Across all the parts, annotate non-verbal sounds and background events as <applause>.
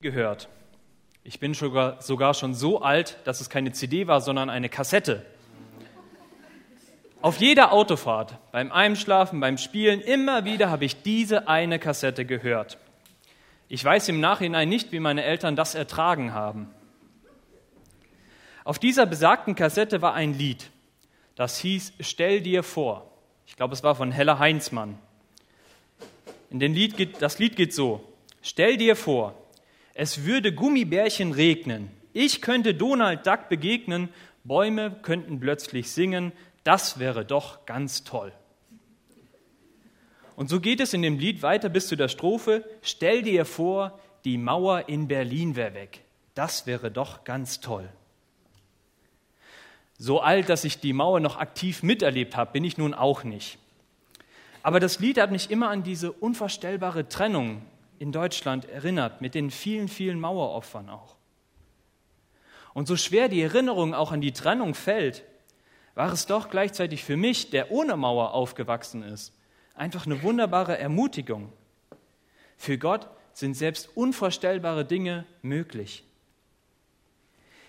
gehört. Ich bin sogar, schon so alt, dass es keine CD war, sondern eine Kassette. Auf jeder Autofahrt, beim Einschlafen, beim Spielen, immer wieder habe ich diese eine Kassette gehört. Ich weiß im Nachhinein nicht, wie meine Eltern das ertragen haben. Auf dieser besagten Kassette war ein Lied, das hieß Stell dir vor. Ich glaube, es war von Hella Heinzmann. In dem Lied geht, das Lied geht so: Stell dir vor, es würde Gummibärchen regnen. Ich könnte Donald Duck begegnen. Bäume könnten plötzlich singen. Das wäre doch ganz toll. Und so geht es in dem Lied weiter bis zu der Strophe. Stell dir vor, die Mauer in Berlin wäre weg. Das wäre doch ganz toll. So alt, dass ich die Mauer noch aktiv miterlebt habe, bin ich nun auch nicht. Aber das Lied hat mich immer an diese unvorstellbare Trennung in Deutschland erinnert, mit den vielen, vielen Maueropfern auch. Und so schwer die Erinnerung auch an die Trennung fällt, war es doch gleichzeitig für mich, der ohne Mauer aufgewachsen ist, einfach eine wunderbare Ermutigung. Für Gott sind selbst unvorstellbare Dinge möglich.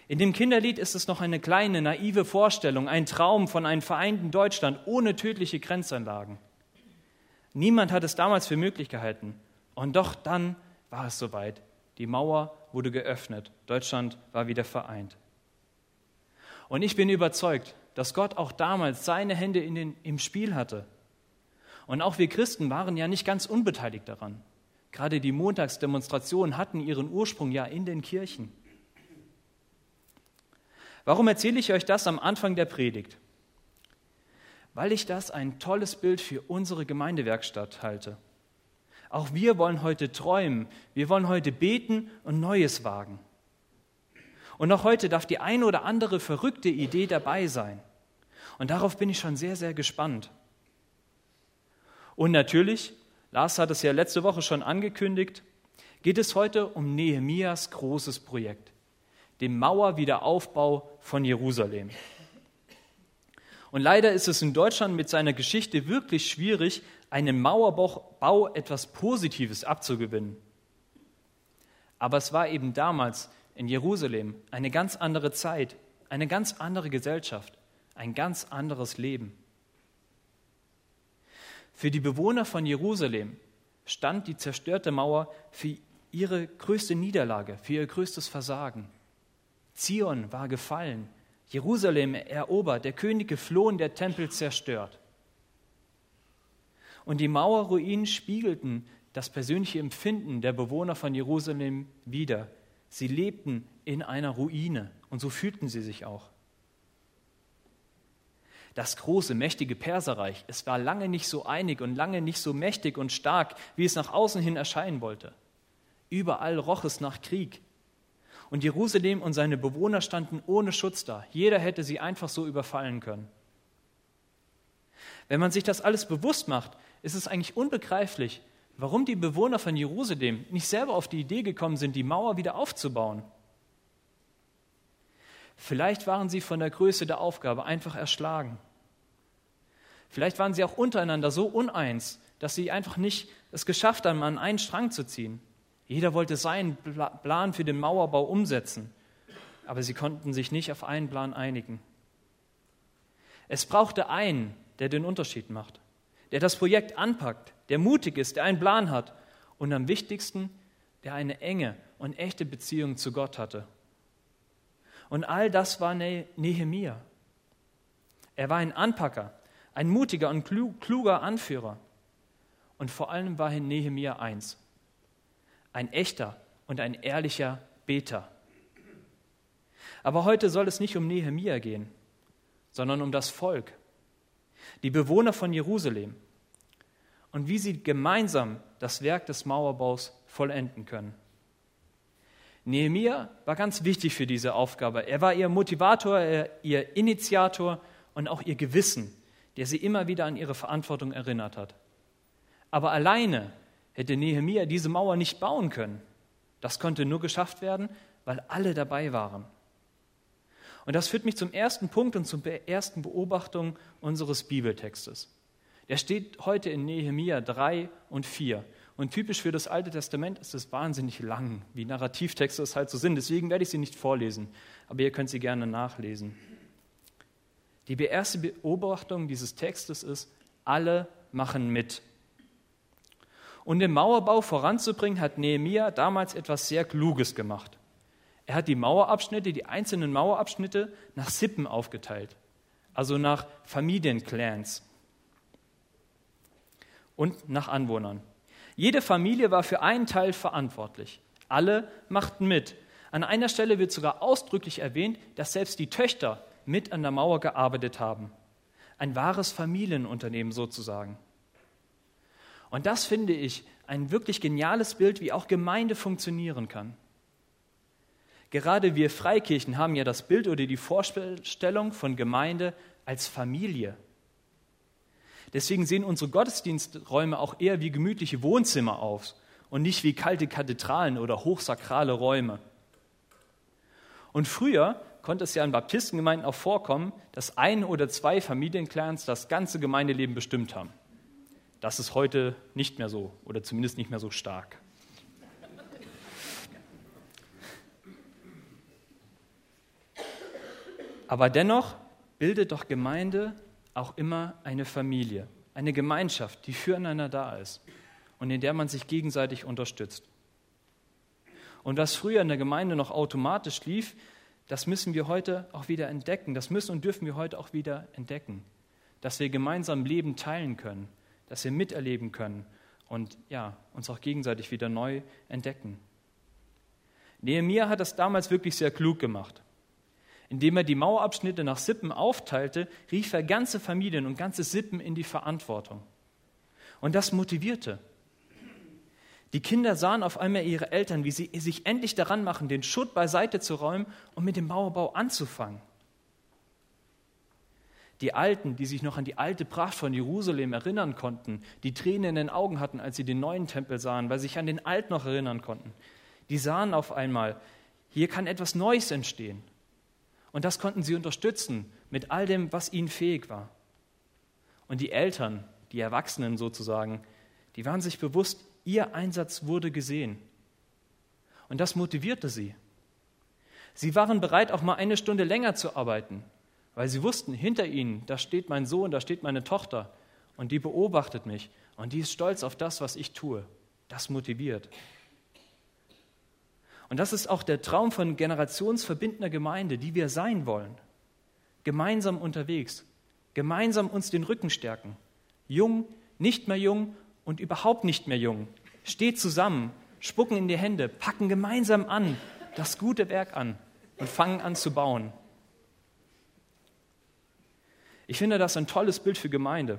In dem Kinderlied ist es noch eine kleine, naive Vorstellung, ein Traum von einem vereinten Deutschland ohne tödliche Grenzanlagen. Niemand hat es damals für möglich gehalten. Und doch dann war es soweit. Die Mauer wurde geöffnet. Deutschland war wieder vereint. Und ich bin überzeugt, dass Gott auch damals seine Hände den, im Spiel hatte. Und auch wir Christen waren ja nicht ganz unbeteiligt daran. Gerade die Montagsdemonstrationen hatten ihren Ursprung ja in den Kirchen. Warum erzähle ich euch das am Anfang der Predigt? Weil ich das ein tolles Bild für unsere Gemeindewerkstatt halte. Auch wir wollen heute träumen, wir wollen heute beten und Neues wagen. Und auch heute darf die eine oder andere verrückte Idee dabei sein. Und darauf bin ich schon sehr, sehr gespannt. Und natürlich, Lars hat es ja letzte Woche schon angekündigt, geht es heute um Nehemias großes Projekt, den Mauerwiederaufbau von Jerusalem. Und leider ist es in Deutschland mit seiner Geschichte wirklich schwierig, einem Mauerbau etwas Positives abzugewinnen. Aber es war eben damals in Jerusalem eine ganz andere Zeit, eine ganz andere Gesellschaft, ein ganz anderes Leben. Für die Bewohner von Jerusalem stand die zerstörte Mauer für ihre größte Niederlage, für ihr größtes Versagen. Zion war gefallen, Jerusalem erobert, der König geflohen, der Tempel zerstört. Und die Mauerruinen spiegelten das persönliche Empfinden der Bewohner von Jerusalem wider. Sie lebten in einer Ruine und so fühlten sie sich auch. Das große, mächtige Perserreich, es war lange nicht so einig und lange nicht so mächtig und stark, wie es nach außen hin erscheinen wollte. Überall roch es nach Krieg. Und Jerusalem und seine Bewohner standen ohne Schutz da. Jeder hätte sie einfach so überfallen können. Wenn man sich das alles bewusst macht, ist es eigentlich unbegreiflich, warum die Bewohner von Jerusalem nicht selber auf die Idee gekommen sind, die Mauer wieder aufzubauen. Vielleicht waren sie von der Größe der Aufgabe einfach erschlagen. Vielleicht waren sie auch untereinander so uneins, dass sie einfach nicht es geschafft haben, an einen Strang zu ziehen. Jeder wollte seinen Plan für den Mauerbau umsetzen, aber sie konnten sich nicht auf einen Plan einigen. Es brauchte einen, der den Unterschied macht, der das Projekt anpackt, der mutig ist, der einen Plan hat und am wichtigsten, der eine enge und echte Beziehung zu Gott hatte. Und all das war ne-, Nehemia. Er war ein Anpacker, ein mutiger und kluger Anführer. Und vor allem war Nehemia eins, ein echter und ein ehrlicher Beter. Aber heute soll es nicht um Nehemia gehen, sondern um das Volk, die Bewohner von Jerusalem und wie sie gemeinsam das Werk des Mauerbaus vollenden können. Nehemia war ganz wichtig für diese Aufgabe. Er war ihr Motivator, ihr Initiator und auch ihr Gewissen, der sie immer wieder an ihre Verantwortung erinnert hat. Aber alleine hätte Nehemia diese Mauer nicht bauen können. Das konnte nur geschafft werden, weil alle dabei waren. Und das führt mich zum ersten Punkt und zur ersten Beobachtung unseres Bibeltextes. Der steht heute in Nehemia 3 und 4. Und typisch für das Alte Testament ist es wahnsinnig lang, wie Narrativtexte es halt so sind. Deswegen werde ich sie nicht vorlesen, aber ihr könnt sie gerne nachlesen. Die erste Beobachtung dieses Textes ist, alle machen mit. Und den Mauerbau voranzubringen, hat Nehemia damals etwas sehr Kluges gemacht. Er hat die Mauerabschnitte, die einzelnen Mauerabschnitte nach Sippen aufgeteilt, also nach Familienclans und nach Anwohnern. Jede Familie war für einen Teil verantwortlich. Alle machten mit. An einer Stelle wird sogar ausdrücklich erwähnt, dass selbst die Töchter mit an der Mauer gearbeitet haben. Ein wahres Familienunternehmen sozusagen. Und das finde ich ein wirklich geniales Bild, wie auch Gemeinde funktionieren kann. Gerade wir Freikirchen haben ja das Bild oder die Vorstellung von Gemeinde als Familie. Deswegen sehen unsere Gottesdiensträume auch eher wie gemütliche Wohnzimmer aus und nicht wie kalte Kathedralen oder hochsakrale Räume. Und früher konnte es ja in Baptistengemeinden auch vorkommen, dass ein oder zwei Familienclans das ganze Gemeindeleben bestimmt haben. Das ist heute nicht mehr so oder zumindest nicht mehr so stark. Aber dennoch bildet doch Gemeinde auch immer eine Familie, eine Gemeinschaft, die füreinander da ist und in der man sich gegenseitig unterstützt. Und was früher in der Gemeinde noch automatisch lief, das müssen wir heute auch wieder entdecken. Das müssen und dürfen wir heute auch wieder entdecken. Dass wir gemeinsam Leben teilen können, dass wir miterleben können und ja, uns auch gegenseitig wieder neu entdecken. Nehemiah hat das damals wirklich sehr klug gemacht. Indem er die Mauerabschnitte nach Sippen aufteilte, rief er ganze Familien und ganze Sippen in die Verantwortung. Und das motivierte. Die Kinder sahen auf einmal ihre Eltern, wie sie sich endlich daran machen, den Schutt beiseite zu räumen und mit dem Mauerbau anzufangen. Die Alten, die sich noch an die alte Pracht von Jerusalem erinnern konnten, die Tränen in den Augen hatten, als sie den neuen Tempel sahen, weil sie sich an den Alt noch erinnern konnten, die sahen auf einmal, hier kann etwas Neues entstehen. Und das konnten sie unterstützen mit all dem, was ihnen fähig war. Und die Eltern, die Erwachsenen sozusagen, die waren sich bewusst, Ihr Einsatz wurde gesehen. Und das motivierte sie. Sie waren bereit, auch mal eine Stunde länger zu arbeiten, weil sie wussten, hinter ihnen, da steht mein Sohn, da steht meine Tochter und die beobachtet mich und die ist stolz auf das, was ich tue. Das motiviert. Und das ist auch der Traum von generationsverbindender Gemeinde, die wir sein wollen. Gemeinsam unterwegs, gemeinsam uns den Rücken stärken. Jung, nicht mehr jung und überhaupt nicht mehr jung. Steht zusammen, spucken in die Hände, packen gemeinsam an, das gute Werk an und fangen an zu bauen. Ich finde das ein tolles Bild für Gemeinde.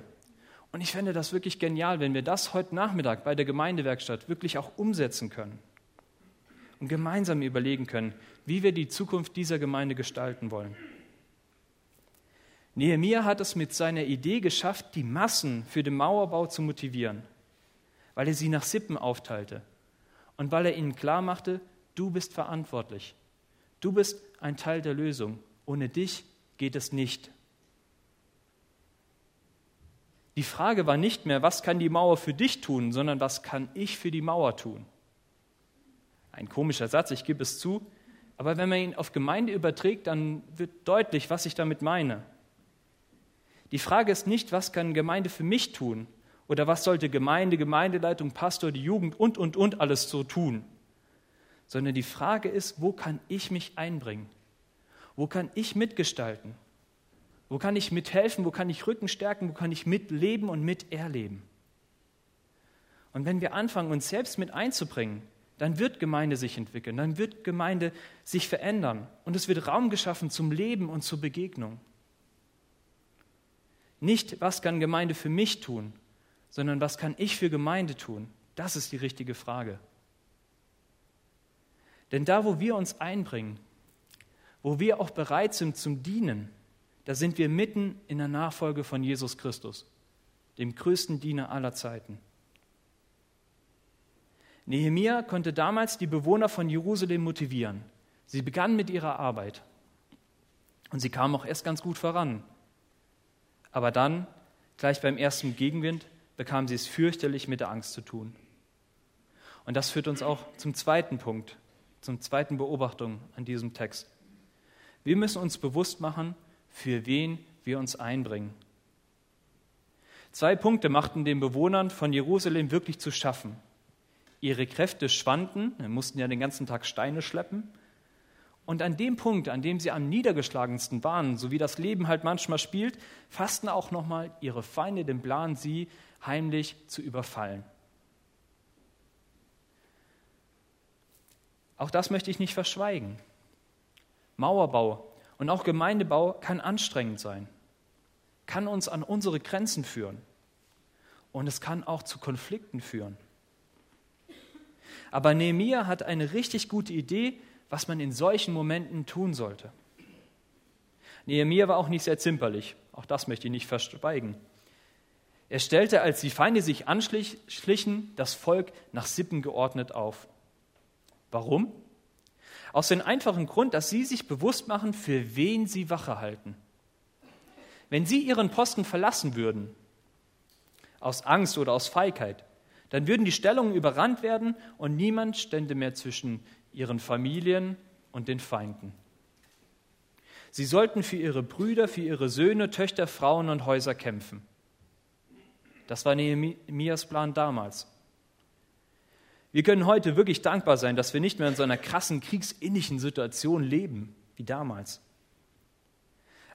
Und ich finde das wirklich genial, wenn wir das heute Nachmittag bei der Gemeindewerkstatt wirklich auch umsetzen können und gemeinsam überlegen können, wie wir die Zukunft dieser Gemeinde gestalten wollen. Nehemiah hat es mit seiner Idee geschafft, die Massen für den Mauerbau zu motivieren weil er sie nach Sippen aufteilte und weil er ihnen klar machte, du bist verantwortlich. Du bist ein Teil der Lösung. Ohne dich geht es nicht. Die Frage war nicht mehr, was kann die Mauer für dich tun, sondern was kann ich für die Mauer tun? Ein komischer Satz, ich gebe es zu, aber wenn man ihn auf Gemeinde überträgt, dann wird deutlich, was ich damit meine. Die Frage ist nicht, was kann Gemeinde für mich tun, oder was sollte Gemeinde, Gemeindeleitung, Pastor, die Jugend und, und, und alles so tun? Sondern die Frage ist, wo kann ich mich einbringen? Wo kann ich mitgestalten? Wo kann ich mithelfen? Wo kann ich Rücken stärken? Wo kann ich mitleben und miterleben? Und wenn wir anfangen, uns selbst mit einzubringen, dann wird Gemeinde sich entwickeln, dann wird Gemeinde sich verändern und es wird Raum geschaffen zum Leben und zur Begegnung. Nicht, was kann Gemeinde für mich tun, sondern was kann ich für Gemeinde tun? Das ist die richtige Frage. Denn da, wo wir uns einbringen, wo wir auch bereit sind zum Dienen, da sind wir mitten in der Nachfolge von Jesus Christus, dem größten Diener aller Zeiten. Nehemia konnte damals die Bewohner von Jerusalem motivieren. Sie begannen mit ihrer Arbeit und sie kamen auch erst ganz gut voran. Aber dann, gleich beim ersten Gegenwind, bekam sie es fürchterlich mit der Angst zu tun. Und das führt uns auch zum zweiten Punkt, zum zweiten Beobachtung an diesem Text. Wir müssen uns bewusst machen, für wen wir uns einbringen. Zwei Punkte machten den Bewohnern von Jerusalem wirklich zu schaffen. Ihre Kräfte schwanden, mussten ja den ganzen Tag Steine schleppen. Und an dem Punkt, an dem sie am niedergeschlagensten waren, so wie das Leben halt manchmal spielt, fassten auch nochmal ihre Feinde den Plan, sie heimlich zu überfallen. Auch das möchte ich nicht verschweigen. Mauerbau und auch Gemeindebau kann anstrengend sein, kann uns an unsere Grenzen führen und es kann auch zu Konflikten führen. Aber Nehemiah hat eine richtig gute Idee, was man in solchen Momenten tun sollte. Nehemiah war auch nicht sehr zimperlich, auch das möchte ich nicht verschweigen. Er stellte, als die Feinde sich anschlichen, das Volk nach Sippen geordnet auf. Warum? Aus dem einfachen Grund, dass sie sich bewusst machen, für wen sie Wache halten. Wenn sie ihren Posten verlassen würden, aus Angst oder aus Feigheit, dann würden die Stellungen überrannt werden und niemand stände mehr zwischen ihren Familien und den Feinden. Sie sollten für ihre Brüder, für ihre Söhne, Töchter, Frauen und Häuser kämpfen. Das war Nehemias Plan damals. Wir können heute wirklich dankbar sein, dass wir nicht mehr in so einer krassen kriegsinnlichen Situation leben wie damals.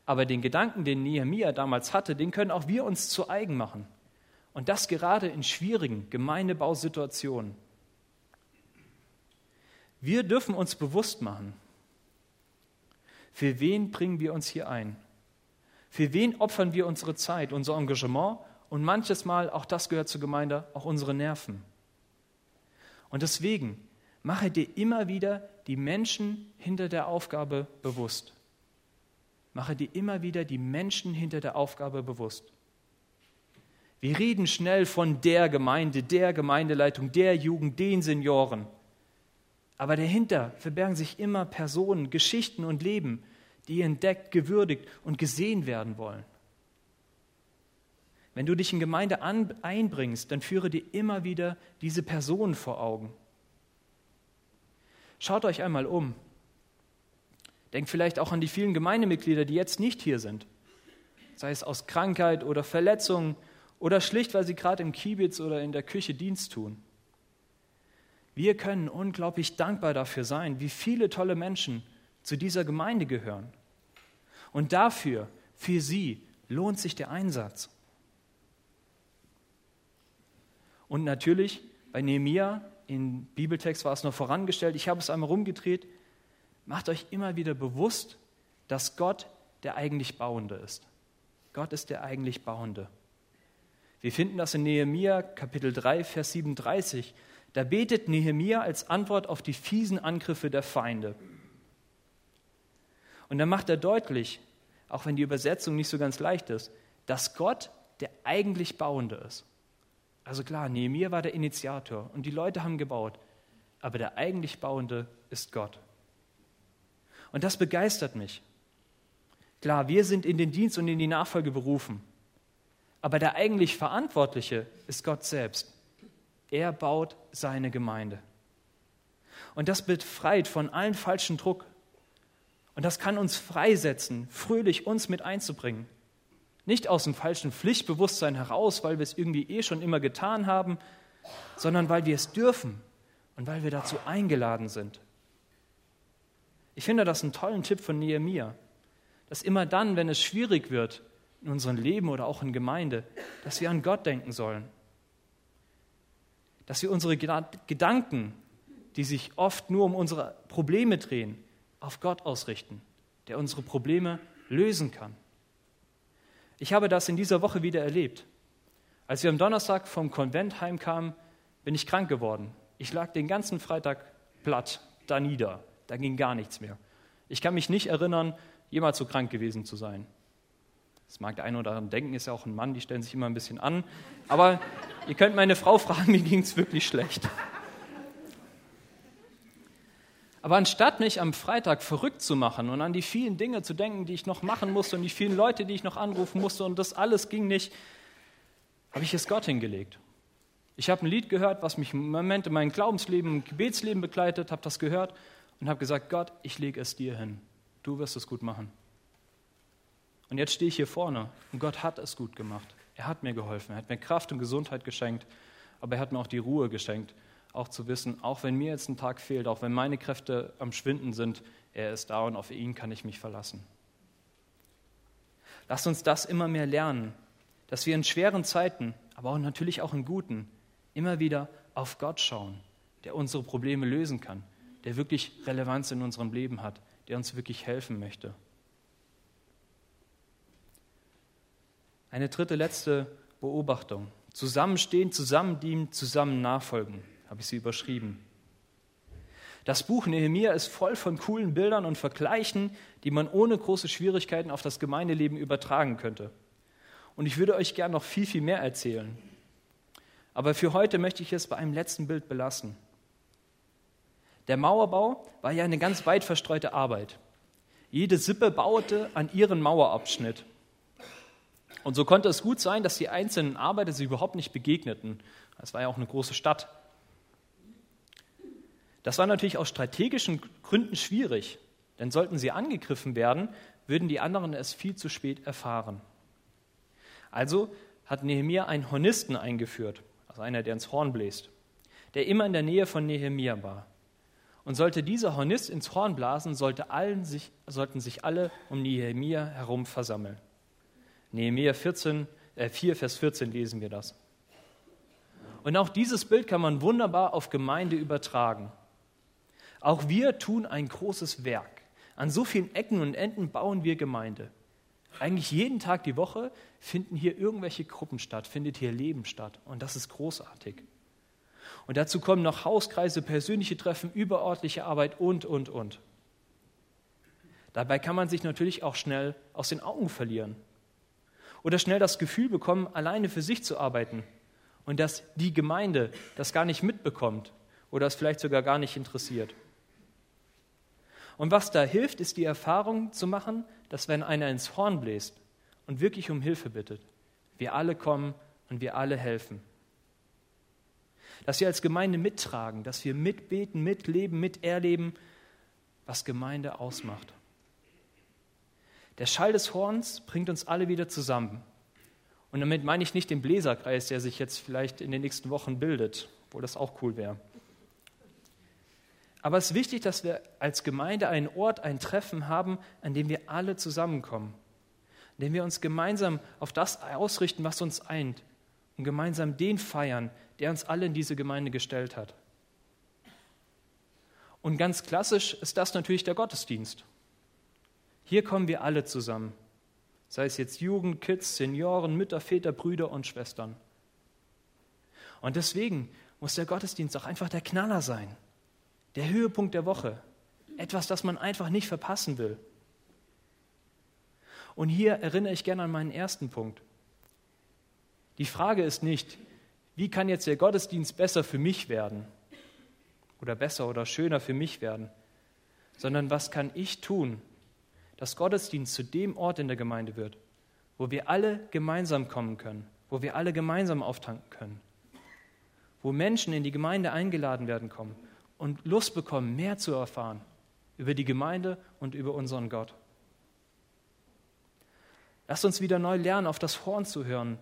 Aber den Gedanken, den Nehemia damals hatte, den können auch wir uns zu eigen machen. Und das gerade in schwierigen Gemeindebausituationen. Wir dürfen uns bewusst machen, für wen bringen wir uns hier ein? Für wen opfern wir unsere Zeit, unser Engagement und manches Mal, auch das gehört zur Gemeinde, auch unsere Nerven? Und deswegen mache dir immer wieder die Menschen hinter der Aufgabe bewusst. Mache dir immer wieder die Menschen hinter der Aufgabe bewusst. Wir reden schnell von der Gemeinde, der Gemeindeleitung, der Jugend, den Senioren. Aber dahinter verbergen sich immer Personen, Geschichten und Leben, die entdeckt, gewürdigt und gesehen werden wollen. Wenn du dich in Gemeinde einbringst, dann führe dir immer wieder diese Personen vor Augen. Schaut euch einmal um. Denkt vielleicht auch an die vielen Gemeindemitglieder, die jetzt nicht hier sind. Sei es aus Krankheit oder Verletzung oder schlicht, weil sie gerade im Kiebitz oder in der Küche Dienst tun. Wir können unglaublich dankbar dafür sein, wie viele tolle Menschen zu dieser Gemeinde gehören. Und dafür, für sie, lohnt sich der Einsatz. Und natürlich, bei Nehemia, im Bibeltext war es noch vorangestellt, ich habe es einmal rumgedreht, macht euch immer wieder bewusst, dass Gott der eigentlich Bauende ist. Gott ist der eigentlich Bauende. Wir finden das in Nehemia Kapitel 3, Vers 37. Da betet Nehemia als Antwort auf die fiesen Angriffe der Feinde. Und dann macht er deutlich, auch wenn die Übersetzung nicht so ganz leicht ist, dass Gott der eigentlich Bauende ist. Also klar, Nehemiah war der Initiator und die Leute haben gebaut, aber der eigentlich Bauende ist Gott. Und das begeistert mich. Klar, wir sind in den Dienst und in die Nachfolge berufen, aber der eigentlich Verantwortliche ist Gott selbst. Er baut seine Gemeinde. Und das befreit von allen falschen Druck. Und das kann uns freisetzen, fröhlich uns mit einzubringen. Nicht aus dem falschen Pflichtbewusstsein heraus, weil wir es irgendwie eh schon immer getan haben, sondern weil wir es dürfen und weil wir dazu eingeladen sind. Ich finde das einen tollen Tipp von Nehemiah, dass immer dann, wenn es schwierig wird in unserem Leben oder auch in Gemeinde, dass wir an Gott denken sollen. Dass wir unsere Gedanken, die sich oft nur um unsere Probleme drehen, auf Gott ausrichten, der unsere Probleme lösen kann. Ich habe das in dieser Woche wieder erlebt. Als wir am Donnerstag vom Konvent heimkamen, bin ich krank geworden. Ich lag den ganzen Freitag platt, da nieder. Da ging gar nichts mehr. Ich kann mich nicht erinnern, jemals so krank gewesen zu sein. Das mag der eine oder andere denken, ist ja auch ein Mann, die stellen sich immer ein bisschen an. Aber ihr könnt meine Frau <laughs> fragen, mir ging es wirklich schlecht. Aber anstatt mich am Freitag verrückt zu machen und an die vielen Dinge zu denken, die ich noch machen musste und die vielen Leute, die ich noch anrufen musste und das alles ging nicht, habe ich es Gott hingelegt. Ich habe ein Lied gehört, was mich im Moment in meinem Glaubensleben, im Gebetsleben begleitet, habe das gehört und habe gesagt, Gott, ich lege es dir hin. Du wirst es gut machen. Und jetzt stehe ich hier vorne und Gott hat es gut gemacht. Er hat mir geholfen, er hat mir Kraft und Gesundheit geschenkt, aber er hat mir auch die Ruhe geschenkt, auch zu wissen, auch wenn mir jetzt ein Tag fehlt, auch wenn meine Kräfte am Schwinden sind, er ist da und auf ihn kann ich mich verlassen. Lasst uns das immer mehr lernen, dass wir in schweren Zeiten, aber auch natürlich auch in guten, immer wieder auf Gott schauen, der unsere Probleme lösen kann, der wirklich Relevanz in unserem Leben hat, der uns wirklich helfen möchte. Eine dritte, letzte Beobachtung. Zusammenstehen, zusammen dienen, zusammen nachfolgen, habe ich sie überschrieben. Das Buch Nehemia ist voll von coolen Bildern und Vergleichen, die man ohne große Schwierigkeiten auf das Gemeindeleben übertragen könnte. Und ich würde euch gern noch viel, viel mehr erzählen. Aber für heute möchte ich es bei einem letzten Bild belassen. Der Mauerbau war ja eine ganz weit verstreute Arbeit. Jede Sippe baute an ihren Mauerabschnitt. Und so konnte es gut sein, dass die einzelnen Arbeiter sich überhaupt nicht begegneten. Es war ja auch eine große Stadt. Das war natürlich aus strategischen Gründen schwierig, denn sollten sie angegriffen werden, würden die anderen es viel zu spät erfahren. Also hat Nehemia einen Hornisten eingeführt, also einer, der ins Horn bläst, der immer in der Nähe von Nehemia war. Und sollte dieser Hornist ins Horn blasen, sollte sich, sollten sich alle um Nehemia herum versammeln. Nehemia 14, äh 4, Vers 14 lesen wir das. Und auch dieses Bild kann man wunderbar auf Gemeinde übertragen. Auch wir tun ein großes Werk. An so vielen Ecken und Enden bauen wir Gemeinde. Eigentlich jeden Tag die Woche finden hier irgendwelche Gruppen statt, findet hier Leben statt. Und das ist großartig. Und dazu kommen noch Hauskreise, persönliche Treffen, überörtliche Arbeit und, und, und. Dabei kann man sich natürlich auch schnell aus den Augen verlieren. Oder schnell das Gefühl bekommen, alleine für sich zu arbeiten. Und dass die Gemeinde das gar nicht mitbekommt oder es vielleicht sogar gar nicht interessiert. Und was da hilft, ist die Erfahrung zu machen, dass wenn einer ins Horn bläst und wirklich um Hilfe bittet, wir alle kommen und wir alle helfen. Dass wir als Gemeinde mittragen, dass wir mitbeten, mitleben, miterleben, was Gemeinde ausmacht. Der Schall des Horns bringt uns alle wieder zusammen. Und damit meine ich nicht den Bläserkreis, der sich jetzt vielleicht in den nächsten Wochen bildet, wo das auch cool wäre. Aber es ist wichtig, dass wir als Gemeinde einen Ort, ein Treffen haben, an dem wir alle zusammenkommen, an dem wir uns gemeinsam auf das ausrichten, was uns eint und gemeinsam den feiern, der uns alle in diese Gemeinde gestellt hat. Und ganz klassisch ist das natürlich der Gottesdienst. Hier kommen wir alle zusammen, sei es jetzt Jugend, Kids, Senioren, Mütter, Väter, Brüder und Schwestern. Und deswegen muss der Gottesdienst auch einfach der Knaller sein. Der Höhepunkt der Woche. Etwas, das man einfach nicht verpassen will. Und hier erinnere ich gerne an meinen ersten Punkt. Die Frage ist nicht, wie kann jetzt der Gottesdienst besser für mich werden oder besser oder schöner für mich werden, sondern was kann ich tun, dass Gottesdienst zu dem Ort in der Gemeinde wird, wo wir alle gemeinsam kommen können, wo wir alle gemeinsam auftanken können, wo Menschen in die Gemeinde eingeladen werden kommen und Lust bekommen, mehr zu erfahren über die Gemeinde und über unseren Gott. Lasst uns wieder neu lernen, auf das Horn zu hören,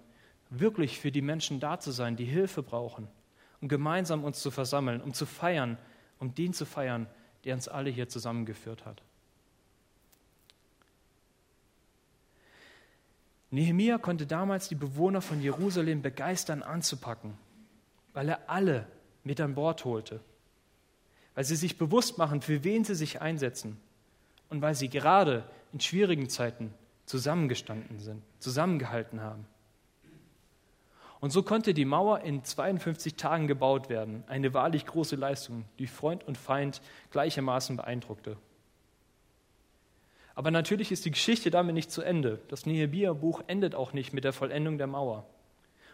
wirklich für die Menschen da zu sein, die Hilfe brauchen, um gemeinsam uns zu versammeln, um zu feiern, um den zu feiern, der uns alle hier zusammengeführt hat. Nehemia konnte damals die Bewohner von Jerusalem begeistern anzupacken, weil er alle mit an Bord holte weil sie sich bewusst machen, für wen sie sich einsetzen und weil sie gerade in schwierigen Zeiten zusammengestanden sind, zusammengehalten haben. Und so konnte die Mauer in 52 Tagen gebaut werden, eine wahrlich große Leistung, die Freund und Feind gleichermaßen beeindruckte. Aber natürlich ist die Geschichte damit nicht zu Ende. Das Nehemiah-Buch endet auch nicht mit der Vollendung der Mauer.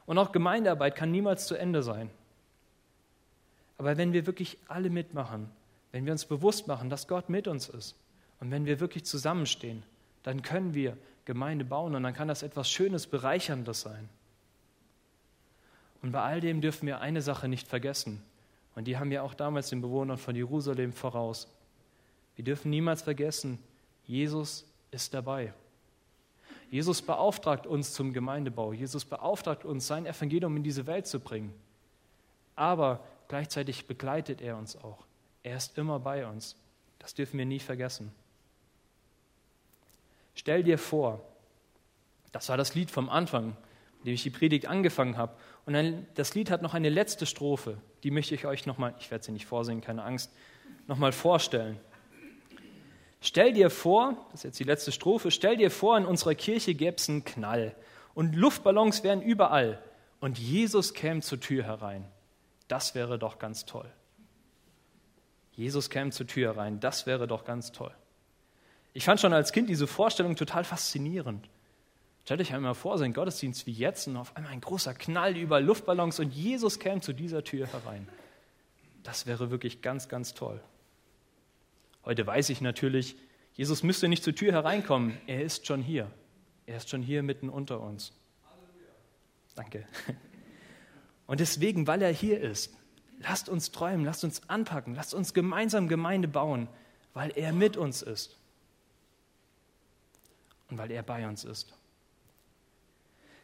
Und auch Gemeindearbeit kann niemals zu Ende sein. Aber wenn wir wirklich alle mitmachen, wenn wir uns bewusst machen, dass Gott mit uns ist und wenn wir wirklich zusammenstehen, dann können wir Gemeinde bauen und dann kann das etwas Schönes, Bereicherndes sein. Und bei all dem dürfen wir eine Sache nicht vergessen. Und die haben wir auch damals den Bewohnern von Jerusalem voraus. Wir dürfen niemals vergessen, Jesus ist dabei. Jesus beauftragt uns zum Gemeindebau. Jesus beauftragt uns, sein Evangelium in diese Welt zu bringen. Aber gleichzeitig begleitet er uns auch. Er ist immer bei uns. Das dürfen wir nie vergessen. Stell dir vor, das war das Lied vom Anfang, mit dem ich die Predigt angefangen habe. Und ein, das Lied hat noch eine letzte Strophe, die möchte ich euch nochmal, ich werde sie nicht vorsingen, keine Angst, nochmal vorstellen. Stell dir vor, das ist jetzt die letzte Strophe, stell dir vor, in unserer Kirche gäbe es einen Knall und Luftballons wären überall und Jesus käme zur Tür herein. Das wäre doch ganz toll. Jesus käme zur Tür herein, das wäre doch ganz toll. Ich fand schon als Kind diese Vorstellung total faszinierend. Stellt euch einmal vor, so ein Gottesdienst wie jetzt und auf einmal ein großer Knall über Luftballons und Jesus käme zu dieser Tür herein. Das wäre wirklich ganz, ganz toll. Heute weiß ich natürlich, Jesus müsste nicht zur Tür hereinkommen. Er ist schon hier. Er ist schon hier mitten unter uns. Danke. Und deswegen, weil er hier ist, lasst uns träumen, lasst uns anpacken, lasst uns gemeinsam Gemeinde bauen, weil er mit uns ist und weil er bei uns ist.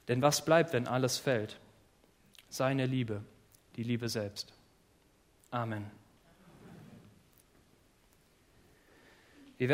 Denn was bleibt, wenn alles fällt? Seine Liebe, die Liebe selbst. Amen.